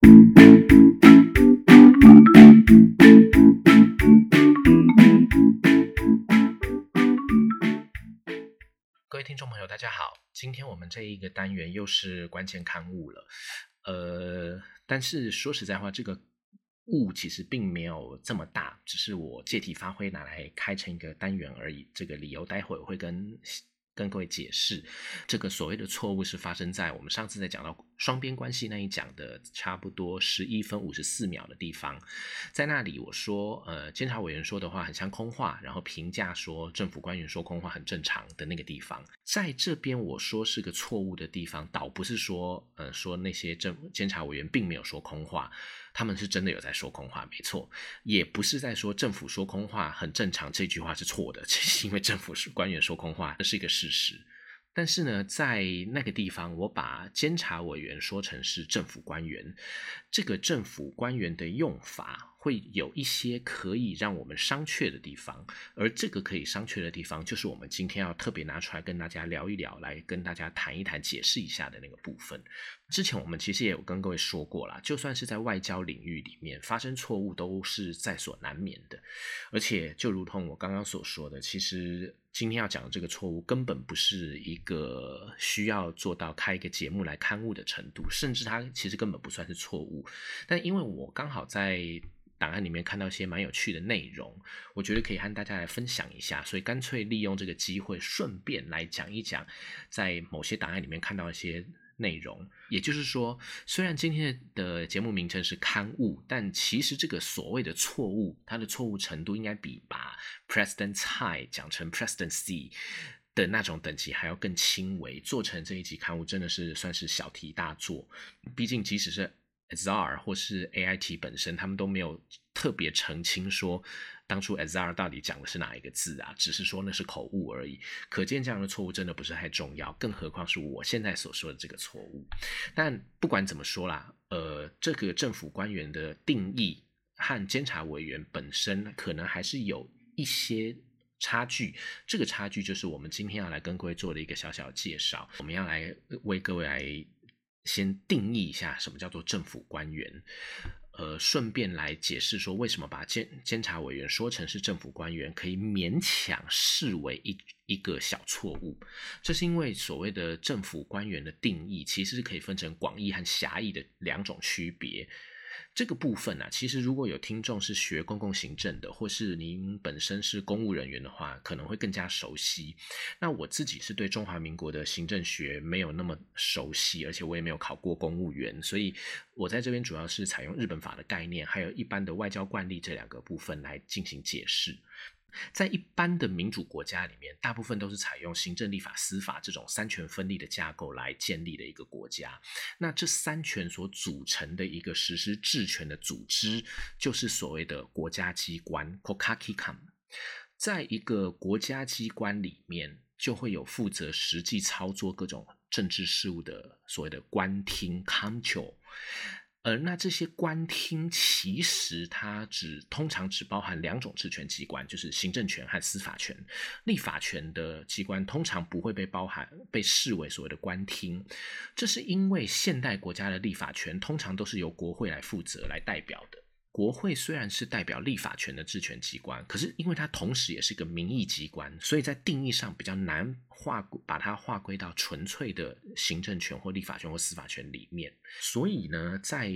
各位听众朋友，大家好。今天我们这一个单元又是关键刊物了，呃，但是说实在话，这个物其实并没有这么大，只是我借题发挥拿来开成一个单元而已。这个理由待会儿会跟。跟各位解释，这个所谓的错误是发生在我们上次在讲到双边关系那一讲的差不多十一分五十四秒的地方，在那里我说，呃，监察委员说的话很像空话，然后评价说政府官员说空话很正常的那个地方，在这边我说是个错误的地方，倒不是说，呃，说那些政监察委员并没有说空话。他们是真的有在说空话，没错，也不是在说政府说空话很正常，这句话是错的，这是因为政府是官员说空话，这是一个事实。但是呢，在那个地方，我把监察委员说成是政府官员，这个政府官员的用法会有一些可以让我们商榷的地方，而这个可以商榷的地方，就是我们今天要特别拿出来跟大家聊一聊，来跟大家谈一谈、解释一下的那个部分。之前我们其实也有跟各位说过了，就算是在外交领域里面发生错误，都是在所难免的。而且就如同我刚刚所说的，其实今天要讲的这个错误，根本不是一个需要做到开一个节目来刊物的程度，甚至它其实根本不算是错误。但因为我刚好在档案里面看到一些蛮有趣的内容，我觉得可以和大家来分享一下，所以干脆利用这个机会，顺便来讲一讲，在某些档案里面看到一些。内容，也就是说，虽然今天的节目名称是刊物，但其实这个所谓的错误，它的错误程度应该比把 President Tai 讲成 President C 的那种等级还要更轻微。做成这一集刊物真的是算是小题大做，毕竟即使是 Azar 或是 AIT 本身，他们都没有特别澄清说。当初 Azar 到底讲的是哪一个字啊？只是说那是口误而已。可见这样的错误真的不是太重要，更何况是我现在所说的这个错误。但不管怎么说啦，呃，这个政府官员的定义和监察委员本身可能还是有一些差距。这个差距就是我们今天要来跟各位做的一个小小介绍。我们要来为各位来先定义一下什么叫做政府官员。呃，顺便来解释说，为什么把监监察委员说成是政府官员，可以勉强视为一一个小错误。这是因为所谓的政府官员的定义，其实是可以分成广义和狭义的两种区别。这个部分呢，其实如果有听众是学公共行政的，或是您本身是公务人员的话，可能会更加熟悉。那我自己是对中华民国的行政学没有那么熟悉，而且我也没有考过公务员，所以我在这边主要是采用日本法的概念，还有一般的外交惯例这两个部分来进行解释。在一般的民主国家里面，大部分都是采用行政、立法、司法这种三权分立的架构来建立的一个国家。那这三权所组成的一个实施治权的组织，就是所谓的国家机关 （kokakikam）。在一个国家机关里面，就会有负责实际操作各种政治事务的所谓的官厅 （kancho）。呃，那这些官厅其实它只通常只包含两种职权机关，就是行政权和司法权。立法权的机关通常不会被包含，被视为所谓的官厅。这是因为现代国家的立法权通常都是由国会来负责来代表的。国会虽然是代表立法权的治权机关，可是因为它同时也是一个民意机关，所以在定义上比较难划把它划归到纯粹的行政权或立法权或司法权里面。所以呢，在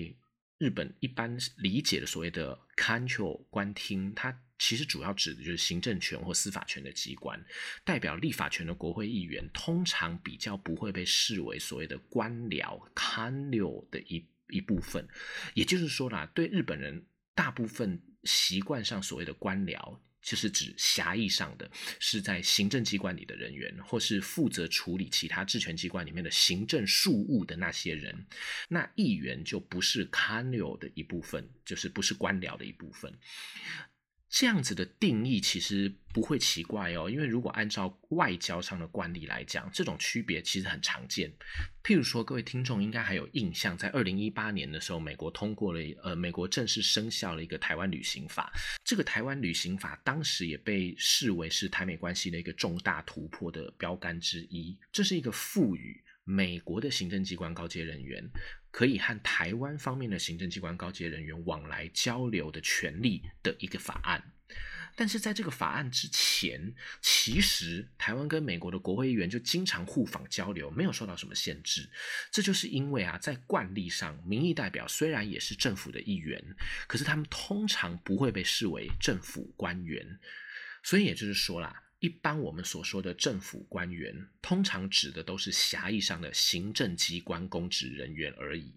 日本一般理解的所谓的 control 官厅，它其实主要指的就是行政权或司法权的机关。代表立法权的国会议员，通常比较不会被视为所谓的官僚 c o n t r o 的一一部分。也就是说啦，对日本人。大部分习惯上所谓的官僚，就是指狭义上的是在行政机关里的人员，或是负责处理其他治权机关里面的行政事务的那些人。那议员就不是官僚的一部分，就是不是官僚的一部分。这样子的定义其实不会奇怪哦，因为如果按照外交上的惯例来讲，这种区别其实很常见。譬如说，各位听众应该还有印象，在二零一八年的时候，美国通过了呃，美国正式生效了一个台湾旅行法。这个台湾旅行法当时也被视为是台美关系的一个重大突破的标杆之一。这是一个赋予美国的行政机关高阶人员可以和台湾方面的行政机关高阶人员往来交流的权利的一个法案。但是在这个法案之前，其实台湾跟美国的国会议员就经常互访交流，没有受到什么限制。这就是因为啊，在惯例上，民意代表虽然也是政府的一员，可是他们通常不会被视为政府官员。所以也就是说啦，一般我们所说的政府官员，通常指的都是狭义上的行政机关公职人员而已。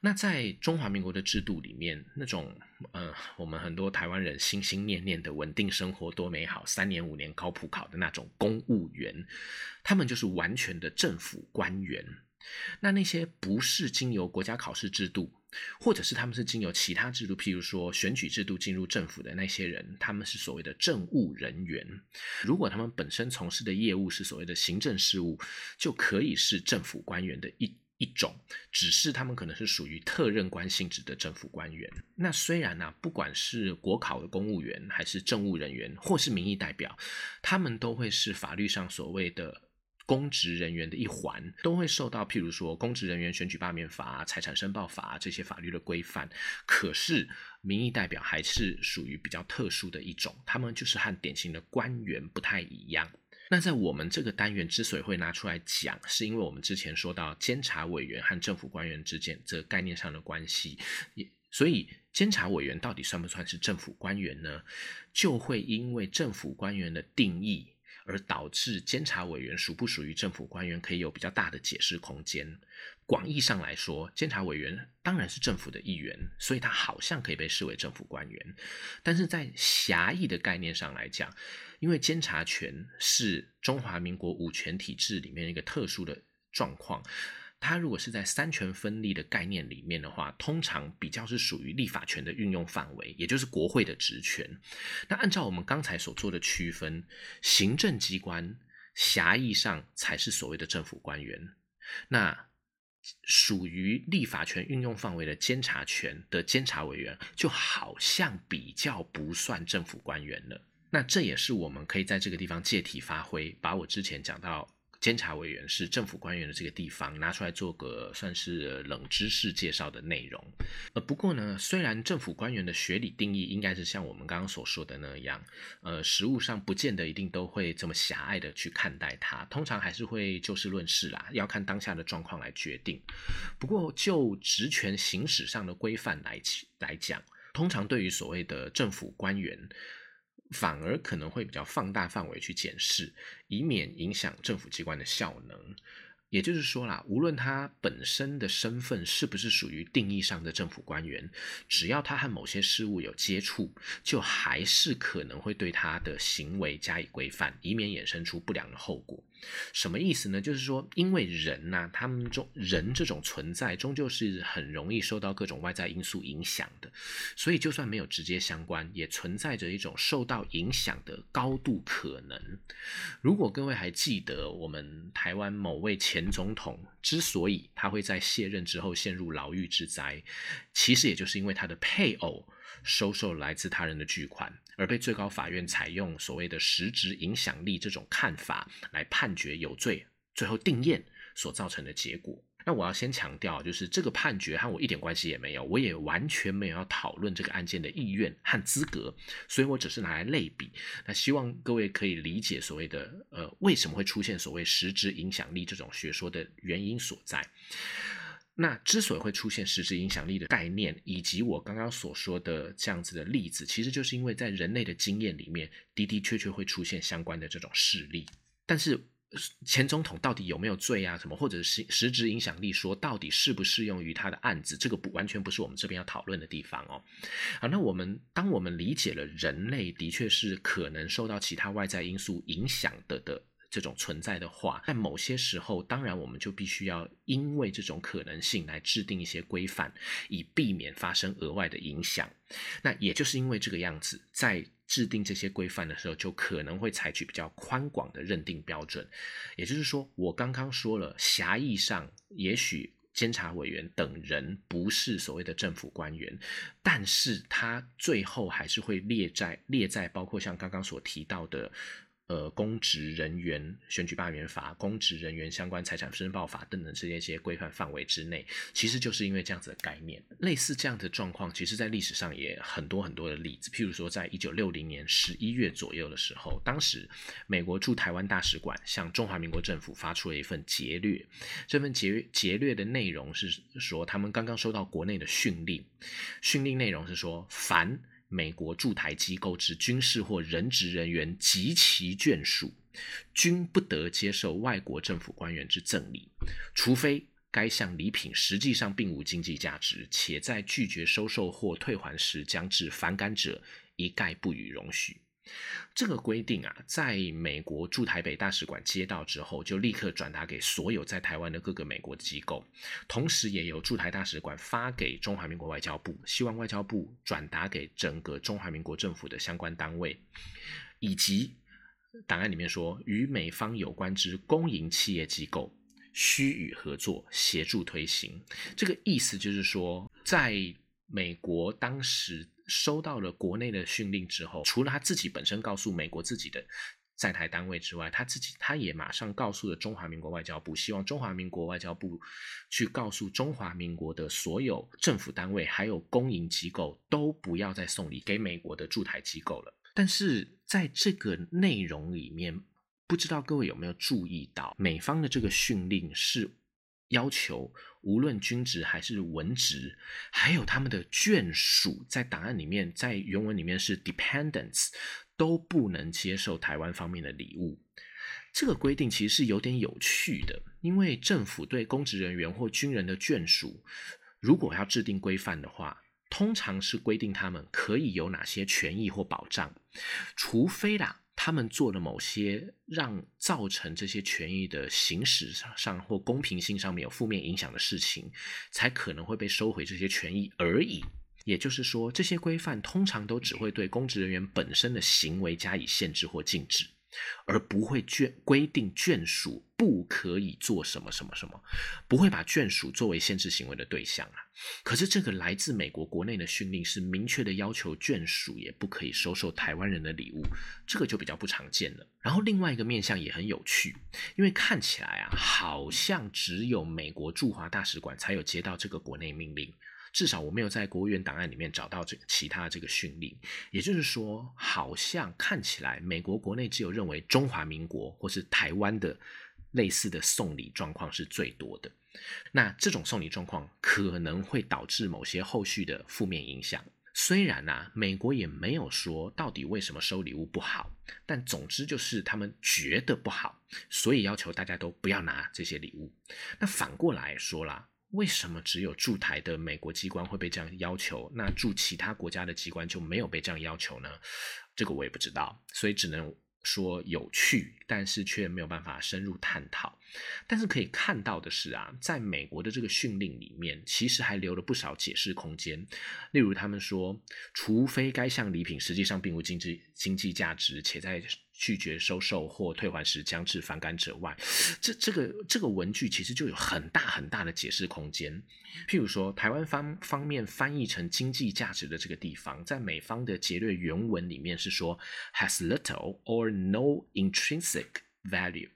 那在中华民国的制度里面，那种呃，我们很多台湾人心心念念的稳定生活多美好，三年五年高普考的那种公务员，他们就是完全的政府官员。那那些不是经由国家考试制度，或者是他们是经由其他制度，譬如说选举制度进入政府的那些人，他们是所谓的政务人员。如果他们本身从事的业务是所谓的行政事务，就可以是政府官员的一。一种，只是他们可能是属于特任官性质的政府官员。那虽然呢，不管是国考的公务员，还是政务人员，或是民意代表，他们都会是法律上所谓的公职人员的一环，都会受到譬如说公职人员选举罢免法、财产申报法这些法律的规范。可是民意代表还是属于比较特殊的一种，他们就是和典型的官员不太一样。那在我们这个单元之所以会拿出来讲，是因为我们之前说到监察委员和政府官员之间这概念上的关系，也所以监察委员到底算不算是政府官员呢？就会因为政府官员的定义而导致监察委员属不属于政府官员可以有比较大的解释空间。广义上来说，监察委员当然是政府的一员，所以他好像可以被视为政府官员，但是在狭义的概念上来讲。因为监察权是中华民国五权体制里面一个特殊的状况，它如果是在三权分立的概念里面的话，通常比较是属于立法权的运用范围，也就是国会的职权。那按照我们刚才所做的区分，行政机关狭义上才是所谓的政府官员，那属于立法权运用范围的监察权的监察委员，就好像比较不算政府官员了。那这也是我们可以在这个地方借题发挥，把我之前讲到监察委员是政府官员的这个地方拿出来做个算是冷知识介绍的内容。呃，不过呢，虽然政府官员的学理定义应该是像我们刚刚所说的那样，呃，实务上不见得一定都会这么狭隘的去看待它，通常还是会就事论事啦，要看当下的状况来决定。不过就职权行使上的规范来来讲，通常对于所谓的政府官员。反而可能会比较放大范围去检视，以免影响政府机关的效能。也就是说啦，无论他本身的身份是不是属于定义上的政府官员，只要他和某些事物有接触，就还是可能会对他的行为加以规范，以免衍生出不良的后果。什么意思呢？就是说，因为人呐，他们中人这种存在，终究是很容易受到各种外在因素影响的，所以就算没有直接相关，也存在着一种受到影响的高度可能。如果各位还记得，我们台湾某位前总统之所以他会在卸任之后陷入牢狱之灾，其实也就是因为他的配偶。收受来自他人的巨款，而被最高法院采用所谓的实质影响力这种看法来判决有罪，最后定验所造成的结果。那我要先强调，就是这个判决和我一点关系也没有，我也完全没有要讨论这个案件的意愿和资格，所以我只是拿来类比。那希望各位可以理解所谓的呃为什么会出现所谓实质影响力这种学说的原因所在。那之所以会出现实质影响力的概念，以及我刚刚所说的这样子的例子，其实就是因为在人类的经验里面的的确确会出现相关的这种事例。但是前总统到底有没有罪啊？什么或者是实质影响力说到底适不适用于他的案子？这个不完全不是我们这边要讨论的地方哦。好，那我们当我们理解了人类的确是可能受到其他外在因素影响的的。这种存在的话，在某些时候，当然我们就必须要因为这种可能性来制定一些规范，以避免发生额外的影响。那也就是因为这个样子，在制定这些规范的时候，就可能会采取比较宽广的认定标准。也就是说，我刚刚说了，狭义上，也许监察委员等人不是所谓的政府官员，但是他最后还是会列在列在包括像刚刚所提到的。呃，公职人员选举罢免法、公职人员相关财产申报法等等这些些规范范围之内，其实就是因为这样子的概念。类似这样的状况，其实在历史上也很多很多的例子。譬如说，在一九六零年十一月左右的时候，当时美国驻台湾大使馆向中华民国政府发出了一份劫掠。这份劫劫掠的内容是说，他们刚刚收到国内的训令，训令内容是说，凡美国驻台机构之军事或人职人员及其眷属，均不得接受外国政府官员之赠礼，除非该项礼品实际上并无经济价值，且在拒绝收受或退还时将致反感者，一概不予容许。这个规定啊，在美国驻台北大使馆接到之后，就立刻转达给所有在台湾的各个美国机构，同时也由驻台大使馆发给中华民国外交部，希望外交部转达给整个中华民国政府的相关单位，以及档案里面说，与美方有关之公营企业机构，须与合作协助推行。这个意思就是说，在美国当时。收到了国内的训令之后，除了他自己本身告诉美国自己的在台单位之外，他自己他也马上告诉了中华民国外交部，希望中华民国外交部去告诉中华民国的所有政府单位还有公营机构，都不要再送礼给美国的驻台机构了。但是在这个内容里面，不知道各位有没有注意到，美方的这个训令是。要求无论军职还是文职，还有他们的眷属，在档案里面，在原文里面是 dependents，都不能接受台湾方面的礼物。这个规定其实是有点有趣的，因为政府对公职人员或军人的眷属，如果要制定规范的话，通常是规定他们可以有哪些权益或保障，除非啦。他们做的某些让造成这些权益的行使上或公平性上面有负面影响的事情，才可能会被收回这些权益而已。也就是说，这些规范通常都只会对公职人员本身的行为加以限制或禁止。而不会眷规定眷属不可以做什么什么什么，不会把眷属作为限制行为的对象啊。可是这个来自美国国内的训令是明确的要求眷属也不可以收受台湾人的礼物，这个就比较不常见了。然后另外一个面向也很有趣，因为看起来啊，好像只有美国驻华大使馆才有接到这个国内命令。至少我没有在国务院档案里面找到这其他这个训令，也就是说，好像看起来美国国内只有认为中华民国或是台湾的类似的送礼状况是最多的。那这种送礼状况可能会导致某些后续的负面影响。虽然呢，美国也没有说到底为什么收礼物不好，但总之就是他们觉得不好，所以要求大家都不要拿这些礼物。那反过来说啦。为什么只有驻台的美国机关会被这样要求？那驻其他国家的机关就没有被这样要求呢？这个我也不知道，所以只能说有趣，但是却没有办法深入探讨。但是可以看到的是啊，在美国的这个训令里面，其实还留了不少解释空间。例如，他们说，除非该项礼品实际上并无经济经济价值，且在拒绝收受或退还时将致反感者外，这这个这个文句其实就有很大很大的解释空间。譬如说，台湾方方面翻译成经济价值的这个地方，在美方的劫掠原文里面是说 has little or no intrinsic value，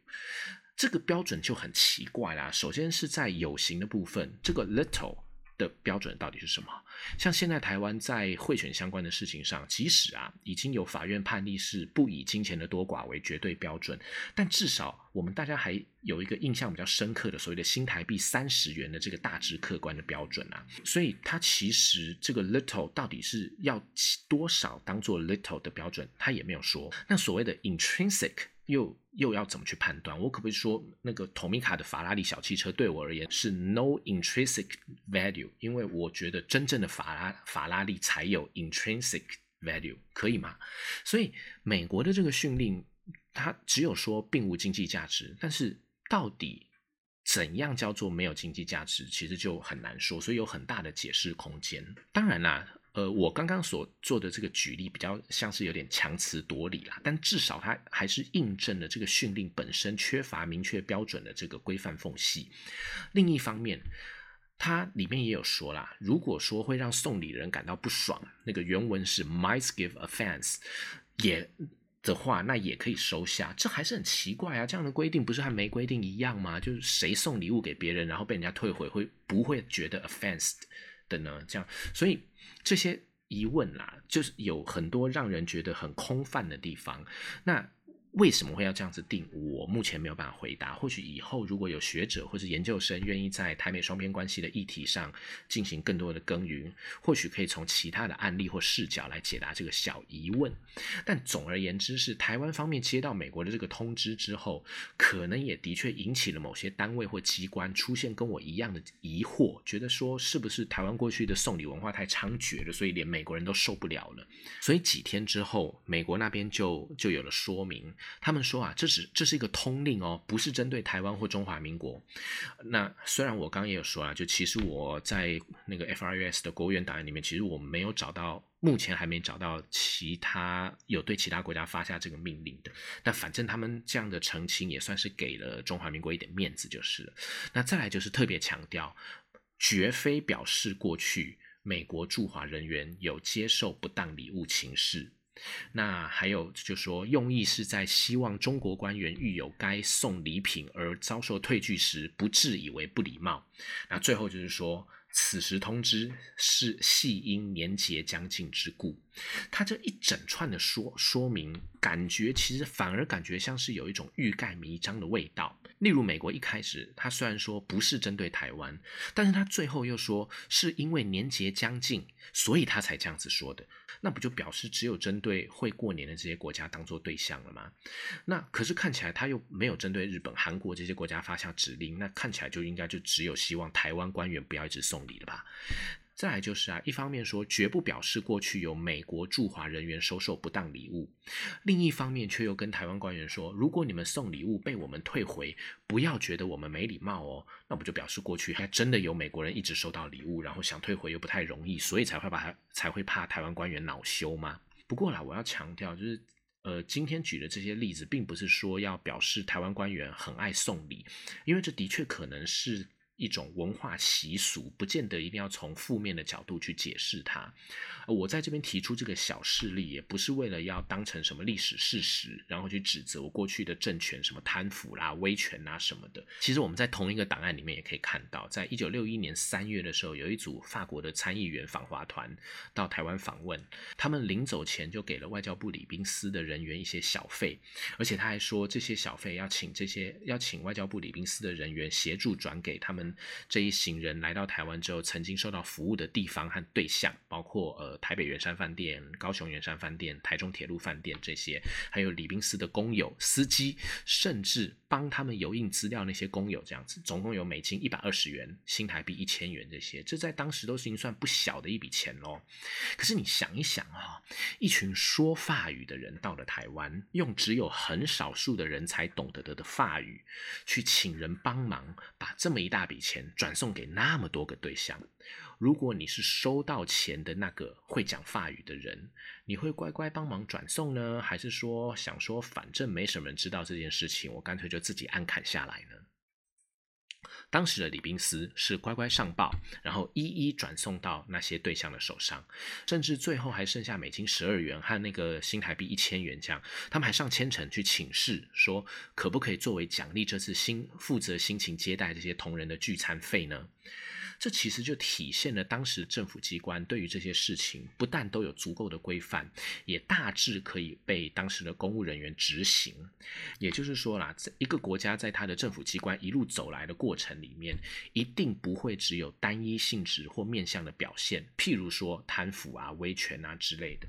这个标准就很奇怪啦。首先是在有形的部分，这个 little。的标准到底是什么？像现在台湾在贿选相关的事情上，即使啊已经有法院判例是不以金钱的多寡为绝对标准，但至少我们大家还有一个印象比较深刻的所谓的新台币三十元的这个大致客观的标准啊。所以它其实这个 little 到底是要多少当做 little 的标准，它也没有说。那所谓的 intrinsic。又又要怎么去判断？我可不可以说那个 Tomica 的法拉利小汽车对我而言是 no intrinsic value？因为我觉得真正的法拉法拉利才有 intrinsic value，可以吗？所以美国的这个训令，它只有说并无经济价值，但是到底怎样叫做没有经济价值，其实就很难说，所以有很大的解释空间。当然啦。呃，我刚刚所做的这个举例比较像是有点强词夺理啦，但至少它还是印证了这个训令本身缺乏明确标准的这个规范缝隙。另一方面，它里面也有说啦，如果说会让送礼人感到不爽，那个原文是 might give offense，也的话，那也可以收下，这还是很奇怪啊！这样的规定不是和没规定一样吗？就是谁送礼物给别人，然后被人家退回，会不会觉得 offense 的呢？这样，所以这些疑问啦，就是有很多让人觉得很空泛的地方。那。为什么会要这样子定？我目前没有办法回答。或许以后如果有学者或者研究生愿意在台美双边关系的议题上进行更多的耕耘，或许可以从其他的案例或视角来解答这个小疑问。但总而言之，是台湾方面接到美国的这个通知之后，可能也的确引起了某些单位或机关出现跟我一样的疑惑，觉得说是不是台湾过去的送礼文化太猖獗了，所以连美国人都受不了了。所以几天之后，美国那边就就有了说明。他们说啊，这是这是一个通令哦，不是针对台湾或中华民国。那虽然我刚刚也有说啊，就其实我在那个 F R U S 的国务院档案里面，其实我没有找到，目前还没找到其他有对其他国家发下这个命令的。那反正他们这样的澄清也算是给了中华民国一点面子就是了。那再来就是特别强调，绝非表示过去美国驻华人员有接受不当礼物情事。那还有就说，用意是在希望中国官员遇有该送礼品而遭受退拒时，不致以为不礼貌。那最后就是说。此时通知是系因年节将近之故，他这一整串的说说明，感觉其实反而感觉像是有一种欲盖弥彰的味道。例如，美国一开始他虽然说不是针对台湾，但是他最后又说是因为年节将近，所以他才这样子说的。那不就表示只有针对会过年的这些国家当做对象了吗？那可是看起来他又没有针对日本、韩国这些国家发下指令，那看起来就应该就只有希望台湾官员不要一直送礼了吧？再来就是啊，一方面说绝不表示过去有美国驻华人员收受不当礼物，另一方面却又跟台湾官员说，如果你们送礼物被我们退回，不要觉得我们没礼貌哦，那不就表示过去还真的有美国人一直收到礼物，然后想退回又不太容易，所以才会把他才会怕台湾官员恼羞吗？不过啦，我要强调就是，呃，今天举的这些例子，并不是说要表示台湾官员很爱送礼，因为这的确可能是。一种文化习俗，不见得一定要从负面的角度去解释它。我在这边提出这个小事例，也不是为了要当成什么历史事实，然后去指责过去的政权什么贪腐啦、威权啊什么的。其实我们在同一个档案里面也可以看到，在一九六一年三月的时候，有一组法国的参议员访华团到台湾访问，他们临走前就给了外交部礼宾司的人员一些小费，而且他还说这些小费要请这些要请外交部礼宾司的人员协助转给他们这一行人来到台湾之后曾经受到服务的地方和对象，包括呃。台北圆山饭店、高雄圆山饭店、台中铁路饭店这些，还有礼宾司的工友、司机，甚至帮他们油印资料那些工友，这样子，总共有美金一百二十元、新台币一千元，这些，这在当时都已经算不小的一笔钱喽。可是你想一想啊，一群说法语的人到了台湾，用只有很少数的人才懂得的的法语，去请人帮忙，把这么一大笔钱转送给那么多个对象。如果你是收到钱的那个会讲法语的人，你会乖乖帮忙转送呢，还是说想说反正没什么人知道这件事情，我干脆就自己按砍下来呢？当时的李宾斯是乖乖上报，然后一一转送到那些对象的手上，甚至最后还剩下美金十二元和那个新台币一千元这样，他们还上千层去请示说，可不可以作为奖励这次新负责辛勤接待这些同仁的聚餐费呢？这其实就体现了当时政府机关对于这些事情不但都有足够的规范，也大致可以被当时的公务人员执行。也就是说啦，在一个国家在它的政府机关一路走来的过程里面，一定不会只有单一性质或面向的表现，譬如说贪腐啊、威权啊之类的。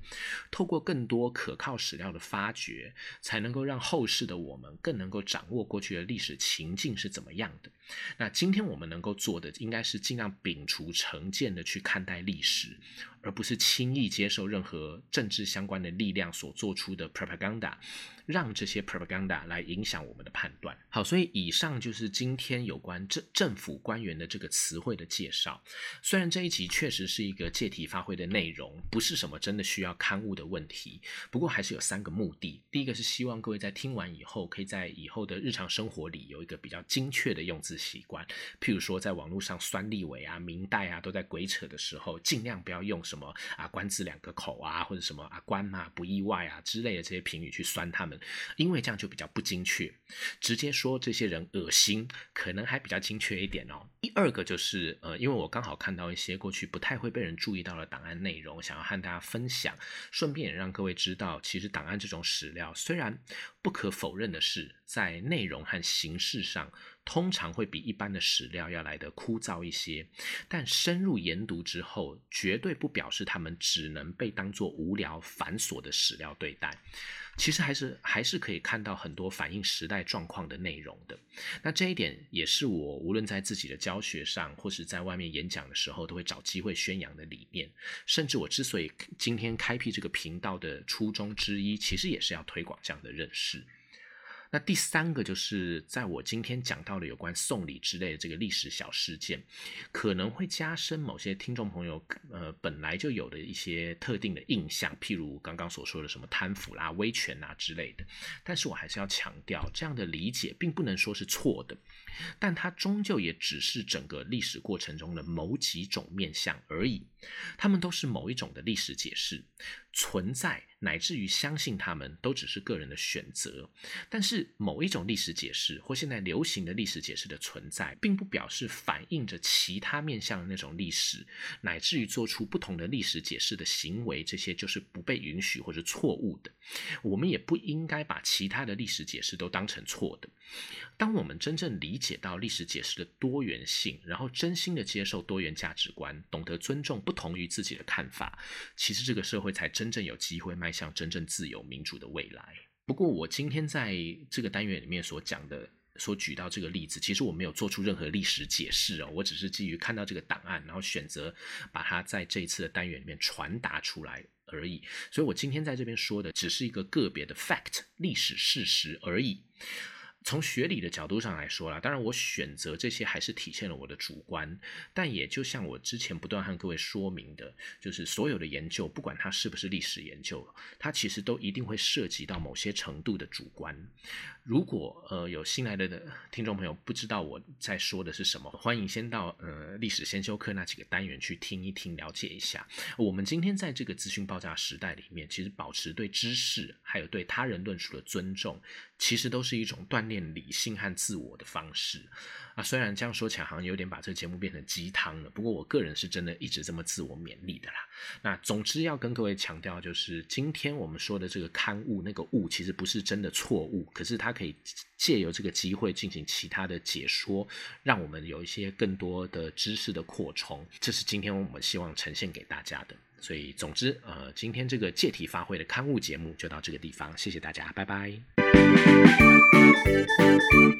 透过更多可靠史料的发掘，才能够让后世的我们更能够掌握过去的历史情境是怎么样的。那今天我们能够做的，应该是尽尽量摒除成见的去看待历史。而不是轻易接受任何政治相关的力量所做出的 propaganda，让这些 propaganda 来影响我们的判断。好，所以以上就是今天有关政政府官员的这个词汇的介绍。虽然这一集确实是一个借题发挥的内容，不是什么真的需要刊物的问题，不过还是有三个目的。第一个是希望各位在听完以后，可以在以后的日常生活里有一个比较精确的用字习惯。譬如说，在网络上酸立委啊、明代啊都在鬼扯的时候，尽量不要用什么啊官字两个口啊，或者什么啊官嘛不意外啊之类的这些评语去酸他们，因为这样就比较不精确。直接说这些人恶心，可能还比较精确一点哦。第二个就是呃，因为我刚好看到一些过去不太会被人注意到的档案内容，想要和大家分享，顺便也让各位知道，其实档案这种史料，虽然不可否认的是，在内容和形式上。通常会比一般的史料要来的枯燥一些，但深入研读之后，绝对不表示他们只能被当作无聊繁琐的史料对待。其实还是还是可以看到很多反映时代状况的内容的。那这一点也是我无论在自己的教学上，或是在外面演讲的时候，都会找机会宣扬的理念。甚至我之所以今天开辟这个频道的初衷之一，其实也是要推广这样的认识。那第三个就是在我今天讲到的有关送礼之类的这个历史小事件，可能会加深某些听众朋友呃本来就有的一些特定的印象，譬如刚刚所说的什么贪腐啦、威权啊之类的。但是我还是要强调，这样的理解并不能说是错的，但它终究也只是整个历史过程中的某几种面相而已，它们都是某一种的历史解释。存在乃至于相信他们都只是个人的选择，但是某一种历史解释或现在流行的历史解释的存在，并不表示反映着其他面向的那种历史，乃至于做出不同的历史解释的行为，这些就是不被允许或者错误的。我们也不应该把其他的历史解释都当成错的。当我们真正理解到历史解释的多元性，然后真心的接受多元价值观，懂得尊重不同于自己的看法，其实这个社会才真正有机会迈向真正自由民主的未来。不过，我今天在这个单元里面所讲的、所举到这个例子，其实我没有做出任何历史解释哦，我只是基于看到这个档案，然后选择把它在这一次的单元里面传达出来而已。所以我今天在这边说的，只是一个个别的 fact 历史事实而已。从学理的角度上来说啦，当然我选择这些还是体现了我的主观，但也就像我之前不断和各位说明的，就是所有的研究，不管它是不是历史研究，它其实都一定会涉及到某些程度的主观。如果呃有新来的听众朋友不知道我在说的是什么，欢迎先到呃历史先修课那几个单元去听一听，了解一下。我们今天在这个资讯爆炸时代里面，其实保持对知识还有对他人论述的尊重，其实都是一种锻炼理性和自我的方式。啊，虽然这样说起来好像有点把这个节目变成鸡汤了，不过我个人是真的一直这么自我勉励的啦。那总之要跟各位强调，就是今天我们说的这个刊物，那个物其实不是真的错误，可是它可以借由这个机会进行其他的解说，让我们有一些更多的知识的扩充，这是今天我们希望呈现给大家的。所以总之，呃，今天这个借题发挥的刊物节目就到这个地方，谢谢大家，拜拜。thank you